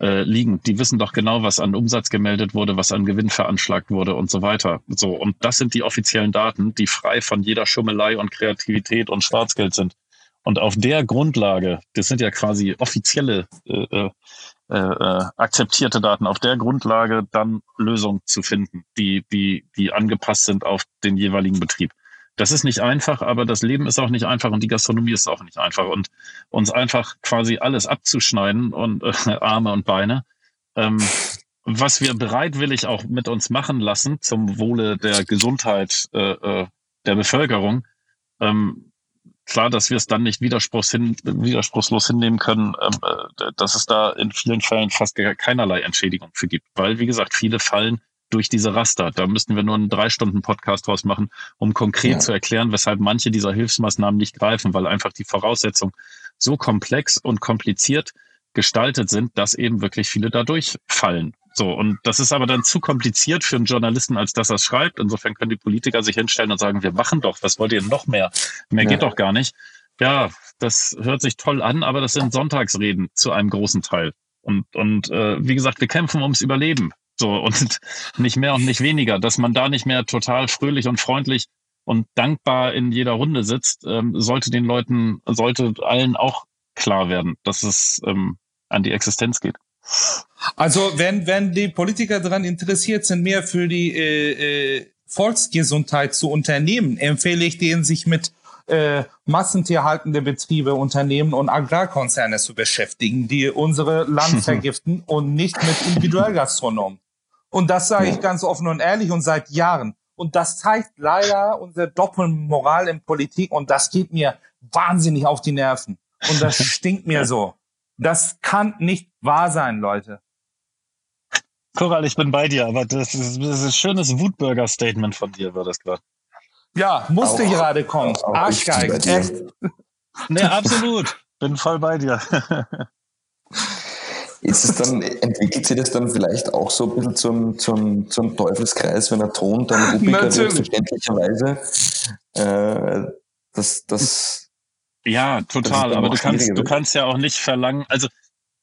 äh, liegen. Die wissen doch genau, was an Umsatz gemeldet wurde, was an Gewinn veranschlagt wurde und so weiter. So, und das sind die offiziellen Daten, die frei von jeder Schummelei und Kreativität und Schwarzgeld sind. Und auf der Grundlage, das sind ja quasi offizielle äh, äh, äh, akzeptierte Daten, auf der Grundlage dann Lösungen zu finden, die, die, die angepasst sind auf den jeweiligen Betrieb. Das ist nicht einfach, aber das Leben ist auch nicht einfach und die Gastronomie ist auch nicht einfach. Und uns einfach quasi alles abzuschneiden und äh, [laughs] Arme und Beine, ähm, was wir bereitwillig auch mit uns machen lassen zum Wohle der Gesundheit äh, äh, der Bevölkerung, ähm, klar, dass wir es dann nicht widerspruchs hin, widerspruchslos hinnehmen können, ähm, äh, dass es da in vielen Fällen fast keinerlei Entschädigung für gibt. Weil, wie gesagt, viele fallen durch diese Raster. Da müssten wir nur einen drei Stunden Podcast draus machen, um konkret ja. zu erklären, weshalb manche dieser Hilfsmaßnahmen nicht greifen, weil einfach die Voraussetzungen so komplex und kompliziert gestaltet sind, dass eben wirklich viele dadurch fallen. So, und das ist aber dann zu kompliziert für einen Journalisten, als dass er es schreibt. Insofern können die Politiker sich hinstellen und sagen, wir machen doch, was wollt ihr noch mehr? Mehr ja. geht doch gar nicht. Ja, das hört sich toll an, aber das sind Sonntagsreden zu einem großen Teil. Und, und äh, wie gesagt, wir kämpfen ums Überleben. So, und [laughs] nicht mehr und nicht weniger. Dass man da nicht mehr total fröhlich und freundlich und dankbar in jeder Runde sitzt, ähm, sollte den Leuten, sollte allen auch klar werden, dass es ähm, an die Existenz geht. Also wenn, wenn die Politiker daran interessiert sind, mehr für die äh, äh, Volksgesundheit zu unternehmen, empfehle ich denen, sich mit äh, massentierhaltende Betriebe, Unternehmen und Agrarkonzerne zu beschäftigen, die unsere Land [laughs] vergiften und nicht mit Individualgastronomen. Und das sage ich ganz offen und ehrlich und seit Jahren. Und das zeigt leider unsere Doppelmoral in Politik und das geht mir wahnsinnig auf die Nerven. Und das stinkt mir so. Das kann nicht wahr sein, Leute. Koral, ich bin bei dir, aber das ist, das ist ein schönes Wutbürger-Statement von dir, war das gerade. Ja, musste auch, gerade kommen. Arschgeig, echt. Nee, absolut. Bin voll bei dir. Ist es dann, entwickelt sich das dann vielleicht auch so ein bisschen zum, zum, zum Teufelskreis, wenn er Ton dann [laughs] Rubriker wird, verständlicherweise? Äh, das, das, ja, total. Aber du kannst, du kannst ja auch nicht verlangen, also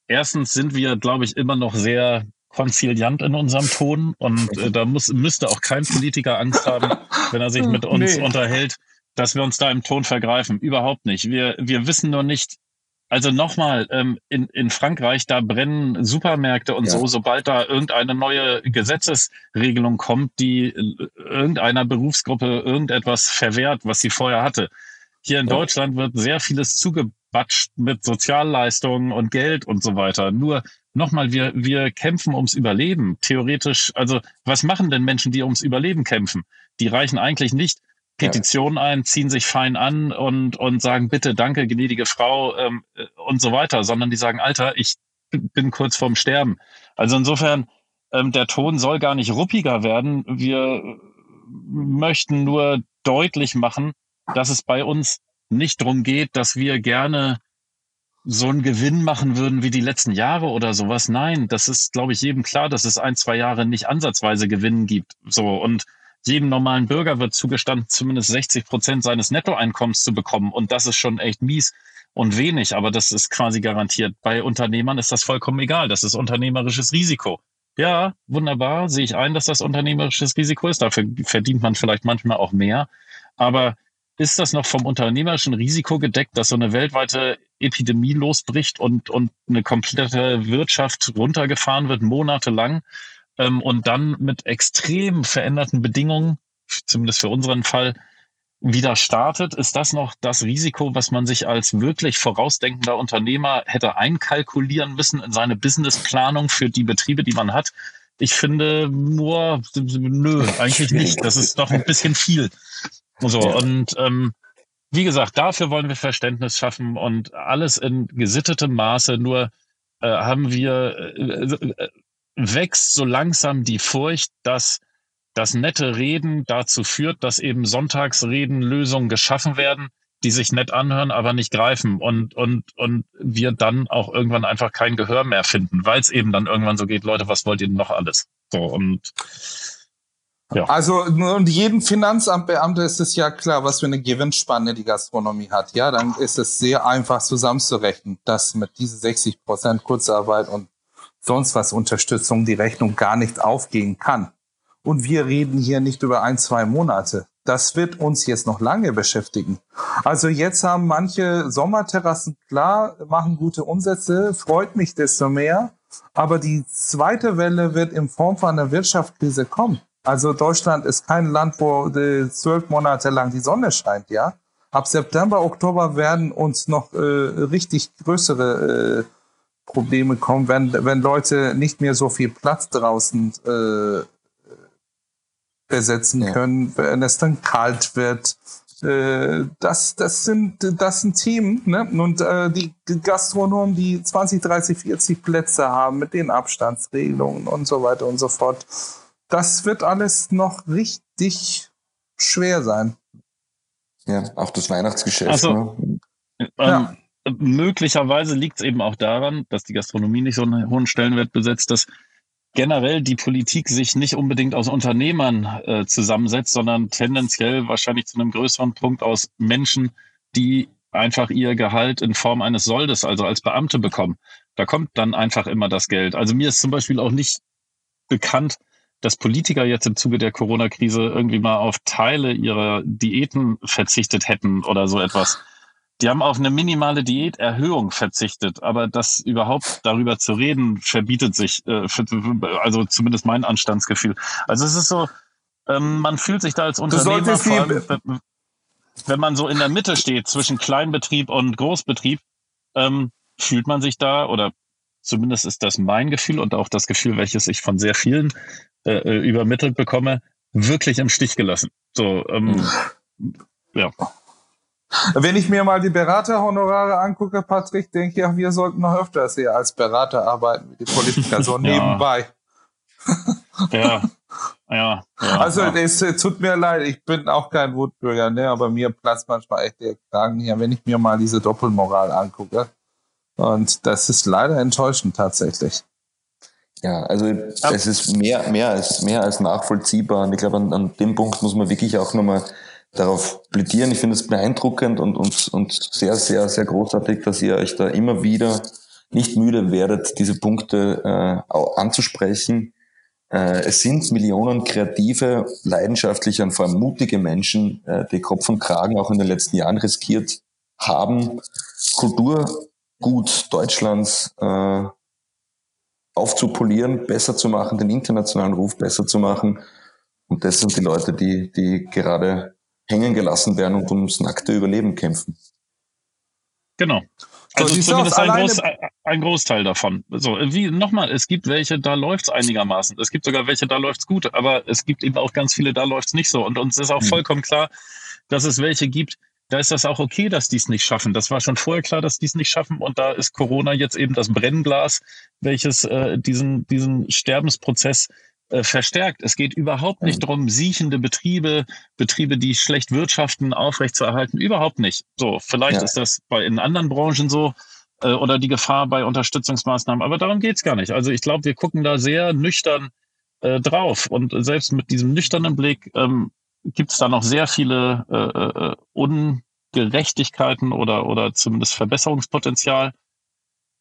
erstens sind wir, glaube ich, immer noch sehr konziliant in unserem Ton und äh, da muss, müsste auch kein Politiker Angst haben, [laughs] wenn er sich mit uns nee. unterhält, dass wir uns da im Ton vergreifen. Überhaupt nicht. Wir, wir wissen nur nicht, also nochmal, ähm, in, in Frankreich, da brennen Supermärkte und ja. so, sobald da irgendeine neue Gesetzesregelung kommt, die äh, irgendeiner Berufsgruppe irgendetwas verwehrt, was sie vorher hatte. Hier in ja. Deutschland wird sehr vieles zugebatscht mit Sozialleistungen und Geld und so weiter. Nur nochmal, wir, wir kämpfen ums Überleben. Theoretisch, also was machen denn Menschen, die ums Überleben kämpfen? Die reichen eigentlich nicht Petitionen ein, ziehen sich fein an und, und sagen, bitte, danke, gnädige Frau ähm, und so weiter, sondern die sagen, Alter, ich bin kurz vorm Sterben. Also insofern, ähm, der Ton soll gar nicht ruppiger werden. Wir möchten nur deutlich machen, dass es bei uns nicht darum geht, dass wir gerne so einen Gewinn machen würden wie die letzten Jahre oder sowas. Nein, das ist, glaube ich, jedem klar, dass es ein, zwei Jahre nicht ansatzweise Gewinnen gibt. So und jedem normalen Bürger wird zugestanden, zumindest 60 Prozent seines Nettoeinkommens zu bekommen. Und das ist schon echt mies und wenig, aber das ist quasi garantiert. Bei Unternehmern ist das vollkommen egal. Das ist unternehmerisches Risiko. Ja, wunderbar, sehe ich ein, dass das unternehmerisches Risiko ist. Dafür verdient man vielleicht manchmal auch mehr. Aber ist das noch vom unternehmerischen Risiko gedeckt, dass so eine weltweite Epidemie losbricht und, und eine komplette Wirtschaft runtergefahren wird, monatelang? ähm, und dann mit extrem veränderten Bedingungen, zumindest für unseren Fall, wieder startet, ist das noch das Risiko, was man sich als wirklich vorausdenkender Unternehmer hätte einkalkulieren müssen in seine Businessplanung für die Betriebe, die man hat? Ich finde nur, nö, eigentlich nicht. Das ist doch ein bisschen viel. So, ja. und ähm, wie gesagt, dafür wollen wir Verständnis schaffen und alles in gesittetem Maße. Nur äh, haben wir, äh, äh wächst so langsam die Furcht, dass das nette Reden dazu führt, dass eben Sonntagsreden Lösungen geschaffen werden, die sich nett anhören, aber nicht greifen und, und, und wir dann auch irgendwann einfach kein Gehör mehr finden, weil es eben dann irgendwann so geht, Leute, was wollt ihr denn noch alles? So und ja. Also und jedem Finanzamtbeamter ist es ja klar, was für eine Gewinnspanne die Gastronomie hat. Ja, dann ist es sehr einfach zusammenzurechnen, dass mit diese 60 Prozent Kurzarbeit und sonst was Unterstützung die Rechnung gar nicht aufgehen kann. Und wir reden hier nicht über ein, zwei Monate. Das wird uns jetzt noch lange beschäftigen. Also jetzt haben manche Sommerterrassen klar, machen gute Umsätze, freut mich desto mehr. Aber die zweite Welle wird in Form von einer Wirtschaftskrise kommen. Also Deutschland ist kein Land, wo zwölf Monate lang die Sonne scheint, ja. Ab September, Oktober werden uns noch äh, richtig größere äh, Probleme kommen, wenn, wenn Leute nicht mehr so viel Platz draußen äh, besetzen ja. können, wenn es dann kalt wird. Äh, das, das, sind, das sind Themen. Ne? Und äh, die Gastronomen, die 20, 30, 40 Plätze haben mit den Abstandsregelungen und so weiter und so fort, das wird alles noch richtig schwer sein. Ja, auch das Weihnachtsgeschäft. Also, ne? ähm, ja möglicherweise liegt es eben auch daran, dass die Gastronomie nicht so einen hohen Stellenwert besetzt, dass generell die Politik sich nicht unbedingt aus Unternehmern äh, zusammensetzt, sondern tendenziell wahrscheinlich zu einem größeren Punkt aus Menschen, die einfach ihr Gehalt in Form eines Soldes, also als Beamte bekommen. Da kommt dann einfach immer das Geld. Also mir ist zum Beispiel auch nicht bekannt, dass Politiker jetzt im Zuge der Corona-Krise irgendwie mal auf Teile ihrer Diäten verzichtet hätten oder so etwas. Die haben auf eine minimale Diäterhöhung verzichtet, aber das überhaupt darüber zu reden, verbietet sich, äh, also zumindest mein Anstandsgefühl. Also es ist so, ähm, man fühlt sich da als Unternehmer, vor allem, wenn man so in der Mitte steht zwischen Kleinbetrieb und Großbetrieb, ähm, fühlt man sich da, oder zumindest ist das mein Gefühl und auch das Gefühl, welches ich von sehr vielen äh, äh übermittelt bekomme, wirklich im Stich gelassen. So, ähm, mhm. ja. Wenn ich mir mal die Beraterhonorare angucke, Patrick, denke ich, ja, wir sollten noch öfters hier als Berater arbeiten, die Politiker, so [laughs] nebenbei. [laughs] ja. Ja, ja, also ja. es tut mir leid, ich bin auch kein Wutbürger, ne, aber mir platzt manchmal echt der Kragen hier, wenn ich mir mal diese Doppelmoral angucke. Und das ist leider enttäuschend tatsächlich. Ja, also es ist mehr, mehr als mehr als nachvollziehbar. Und ich glaube, an, an dem Punkt muss man wirklich auch nochmal darauf plädieren. Ich finde es beeindruckend und, und, und sehr, sehr, sehr großartig, dass ihr euch da immer wieder nicht müde werdet, diese Punkte äh, anzusprechen. Äh, es sind Millionen kreative, leidenschaftliche und vor allem mutige Menschen, äh, die Kopf und Kragen auch in den letzten Jahren riskiert haben, Kulturgut Deutschlands äh, aufzupolieren, besser zu machen, den internationalen Ruf besser zu machen. Und das sind die Leute, die, die gerade hängen gelassen werden und ums nackte Überleben kämpfen. Genau. Also so, zumindest ein, Groß, ein, Großteil davon. So, wie nochmal, es gibt welche, da läuft's einigermaßen. Es gibt sogar welche, da läuft's gut, aber es gibt eben auch ganz viele, da läuft's nicht so. Und uns ist auch mhm. vollkommen klar, dass es welche gibt, da ist das auch okay, dass die es nicht schaffen. Das war schon vorher klar, dass die es nicht schaffen. Und da ist Corona jetzt eben das Brennglas, welches äh, diesen, diesen Sterbensprozess äh, verstärkt. Es geht überhaupt nicht darum, siechende Betriebe, Betriebe, die schlecht wirtschaften, aufrechtzuerhalten. Überhaupt nicht. So, vielleicht ja. ist das bei in anderen Branchen so äh, oder die Gefahr bei Unterstützungsmaßnahmen. Aber darum geht's gar nicht. Also ich glaube, wir gucken da sehr nüchtern äh, drauf. Und selbst mit diesem nüchternen Blick ähm, gibt es da noch sehr viele äh, äh, Ungerechtigkeiten oder, oder zumindest Verbesserungspotenzial.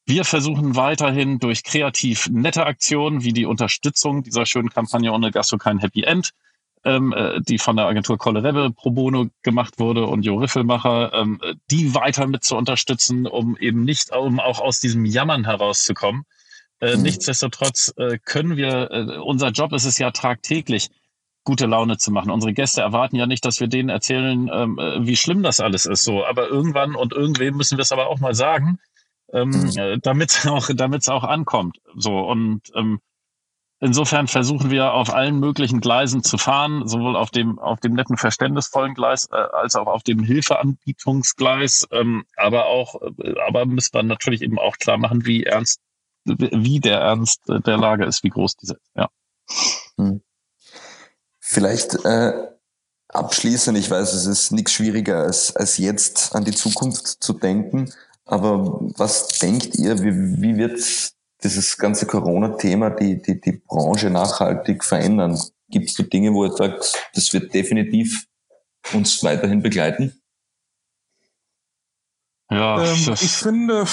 Wir versuchen weiterhin durch kreativ nette Aktionen wie die Unterstützung dieser schönen Kampagne Ohne Gastro kein Happy End, ähm, äh, die von der Agentur Kolle Rebbe pro bono gemacht wurde und Jo Riffelmacher, ähm, die weiter mit zu unterstützen, um eben nicht, um auch aus diesem Jammern herauszukommen. Äh, mhm. Nichtsdestotrotz äh, können wir, äh, unser Job ist es ja tagtäglich, gute Laune zu machen. Unsere Gäste erwarten ja nicht, dass wir denen erzählen, ähm, äh, wie schlimm das alles ist. So, aber irgendwann und irgendwem müssen wir es aber auch mal sagen ähm, mhm. Äh, damit es [laughs] auch, damit's auch ankommt. So und ähm, insofern versuchen wir auf allen möglichen Gleisen zu fahren, sowohl auf dem auf dem netten verständnisvollen Gleis äh, als auch auf dem Hilfeanbietungsgleis. Ähm, aber auch, äh, aber müssen wir natürlich eben auch klar machen, wie ernst, wie der Ernst der Lage ist, wie groß diese ist. Ja. Mhm. Vielleicht äh, abschließend, ich weiß, es ist nichts schwieriger als, als jetzt an die Zukunft zu denken. Aber was denkt ihr, wie, wie wird dieses ganze Corona-Thema die, die, die Branche nachhaltig verändern? Gibt es so Dinge, wo ihr sagt, das wird definitiv uns weiterhin begleiten? Ja, ähm, ich finde,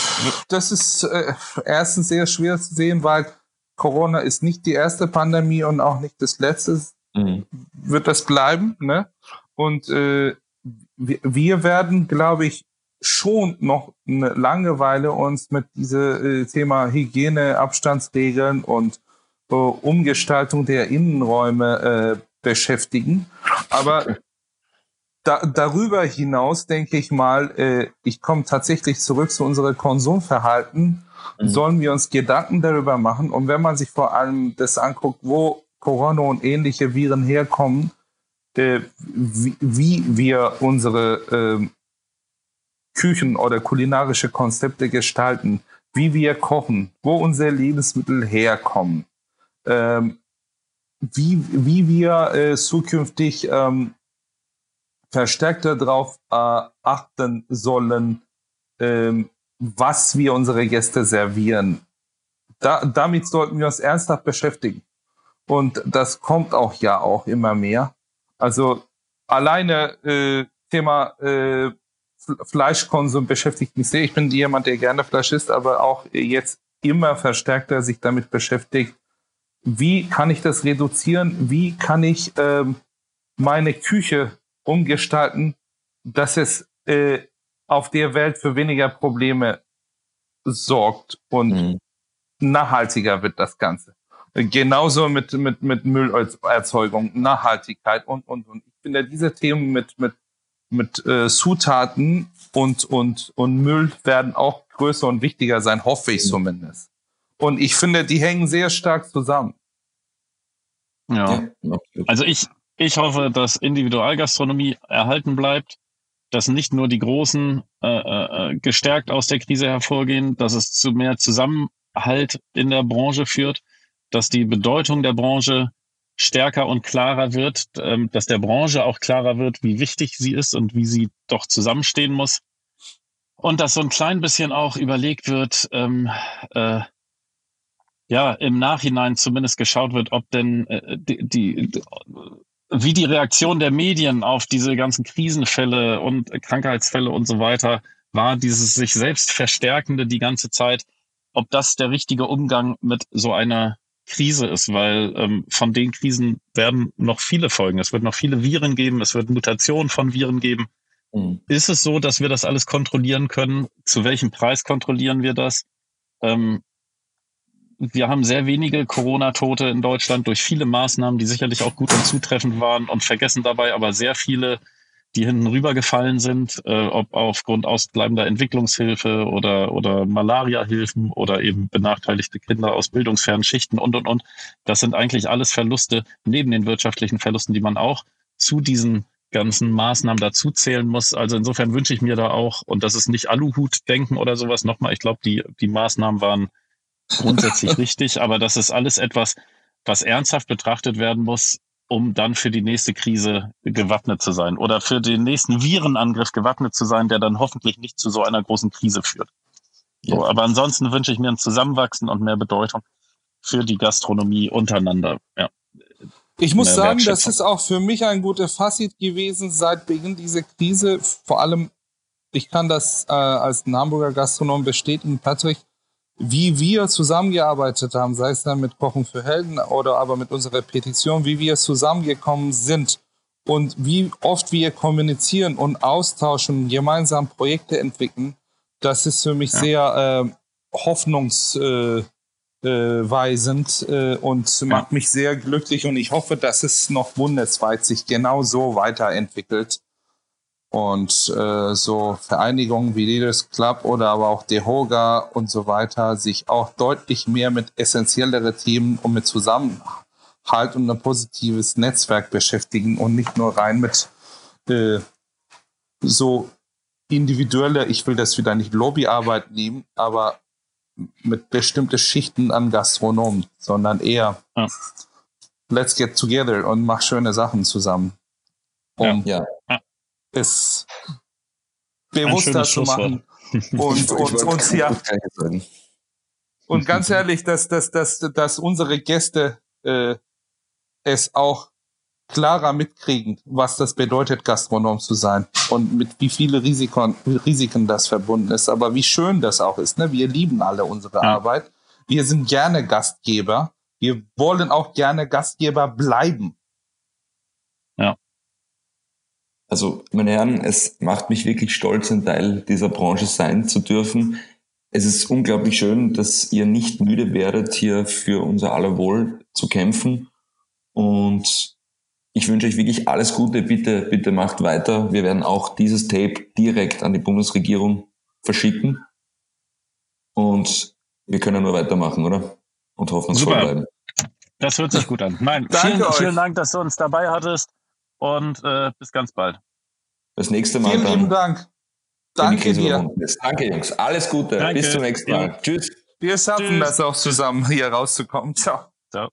das ist äh, erstens sehr schwer zu sehen, weil Corona ist nicht die erste Pandemie und auch nicht das letzte. Mhm. Wird das bleiben, ne? Und äh, wir, werden, glaube ich, schon noch eine Langeweile uns mit diesem äh, Thema Hygiene, Abstandsregeln und äh, Umgestaltung der Innenräume äh, beschäftigen. Aber da, darüber hinaus denke ich mal, äh, ich komme tatsächlich zurück zu unserem Konsumverhalten. Mhm. Sollen wir uns Gedanken darüber machen? Und wenn man sich vor allem das anguckt, wo Corona und ähnliche Viren herkommen, äh, wie, wie wir unsere äh, Küchen oder kulinarische Konzepte gestalten, wie wir kochen, wo unsere Lebensmittel herkommen, ähm, wie, wie wir äh, zukünftig ähm, verstärkt darauf äh, achten sollen, ähm, was wir unsere Gäste servieren. Da, damit sollten wir uns ernsthaft beschäftigen. Und das kommt auch ja auch immer mehr. Also alleine äh, Thema äh, Fleischkonsum beschäftigt mich sehr. Ich bin jemand, der gerne Fleisch isst, aber auch jetzt immer verstärkter sich damit beschäftigt, wie kann ich das reduzieren? Wie kann ich ähm, meine Küche umgestalten, dass es äh, auf der Welt für weniger Probleme sorgt und mhm. nachhaltiger wird das Ganze. Genauso mit, mit, mit Müllerzeugung, Nachhaltigkeit und, und, und. Ich finde diese Themen mit, mit mit äh, Zutaten und, und, und Müll werden auch größer und wichtiger sein, hoffe ich zumindest. Und ich finde, die hängen sehr stark zusammen. Ja. Also ich, ich hoffe, dass Individualgastronomie erhalten bleibt, dass nicht nur die Großen äh, äh, gestärkt aus der Krise hervorgehen, dass es zu mehr Zusammenhalt in der Branche führt, dass die Bedeutung der Branche stärker und klarer wird, ähm, dass der Branche auch klarer wird, wie wichtig sie ist und wie sie doch zusammenstehen muss. Und dass so ein klein bisschen auch überlegt wird, ähm, äh, ja, im Nachhinein zumindest geschaut wird, ob denn äh, die, die, die, wie die Reaktion der Medien auf diese ganzen Krisenfälle und Krankheitsfälle und so weiter war, dieses sich selbst verstärkende die ganze Zeit ob das der richtige Umgang mit so einer Krise ist, weil ähm, von den Krisen werden noch viele folgen. Es wird noch viele Viren geben, es wird Mutationen von Viren geben. Mhm. Ist es so, dass wir das alles kontrollieren können? Zu welchem Preis kontrollieren wir das? Ähm, wir haben sehr wenige Corona-Tote in Deutschland durch viele Maßnahmen, die sicherlich auch gut und zutreffend waren und vergessen dabei aber sehr viele die hinten rübergefallen sind, äh, ob aufgrund ausbleibender Entwicklungshilfe oder, oder Malariahilfen oder eben benachteiligte Kinder aus bildungsfernen Schichten und, und, und. Das sind eigentlich alles Verluste neben den wirtschaftlichen Verlusten, die man auch zu diesen ganzen Maßnahmen dazu zählen muss. Also insofern wünsche ich mir da auch, und das ist nicht Aluhut-Denken oder sowas, nochmal, ich glaube, die, die Maßnahmen waren grundsätzlich [laughs] richtig, aber das ist alles etwas, was ernsthaft betrachtet werden muss, um dann für die nächste Krise gewappnet zu sein oder für den nächsten Virenangriff gewappnet zu sein, der dann hoffentlich nicht zu so einer großen Krise führt. Ja. So, aber ansonsten wünsche ich mir ein Zusammenwachsen und mehr Bedeutung für die Gastronomie untereinander. Ja. Ich muss sagen, das ist auch für mich ein guter Fazit gewesen seit Beginn dieser Krise. Vor allem, ich kann das äh, als Hamburger Gastronom bestätigen, Patrick, wie wir zusammengearbeitet haben, sei es dann mit Kochen für Helden oder aber mit unserer Petition, wie wir zusammengekommen sind und wie oft wir kommunizieren und austauschen, gemeinsam Projekte entwickeln, das ist für mich ja. sehr äh, hoffnungsweisend äh, äh, und ja. macht mich sehr glücklich und ich hoffe, dass es noch bundesweit sich genau so weiterentwickelt und äh, so Vereinigungen wie Leaders Club oder aber auch DeHoga und so weiter sich auch deutlich mehr mit essentiellere Themen und mit Zusammenhalt und ein positives Netzwerk beschäftigen und nicht nur rein mit äh, so individuelle, ich will das wieder nicht Lobbyarbeit nehmen, aber mit bestimmte Schichten an Gastronomen, sondern eher ja. let's get together und mach schöne Sachen zusammen. Um ja. ja es bewusster zu machen. Und, [laughs] und, und, ja. Und ganz ehrlich, dass, dass, dass, dass unsere Gäste äh, es auch klarer mitkriegen, was das bedeutet, Gastronom zu sein und mit wie viele Risiken, Risiken das verbunden ist. Aber wie schön das auch ist. Ne? Wir lieben alle unsere ja. Arbeit. Wir sind gerne Gastgeber. Wir wollen auch gerne Gastgeber bleiben. Ja. Also, meine Herren, es macht mich wirklich stolz, ein Teil dieser Branche sein zu dürfen. Es ist unglaublich schön, dass ihr nicht müde werdet, hier für unser aller Wohl zu kämpfen. Und ich wünsche euch wirklich alles Gute. Bitte, bitte macht weiter. Wir werden auch dieses Tape direkt an die Bundesregierung verschicken. Und wir können nur weitermachen, oder? Und hoffnungsvoll bleiben. Das hört sich gut an. Nein, vielen, vielen Dank, dass du uns dabei hattest und äh, bis ganz bald. Das nächste Mal. Vielen lieben Dank. Danke dir. Danke, Jungs. Alles Gute. Danke. Bis zum nächsten Mal. Ja. Tschüss. Wir schaffen Tschüss. das auch zusammen, hier rauszukommen. Ciao. Ciao.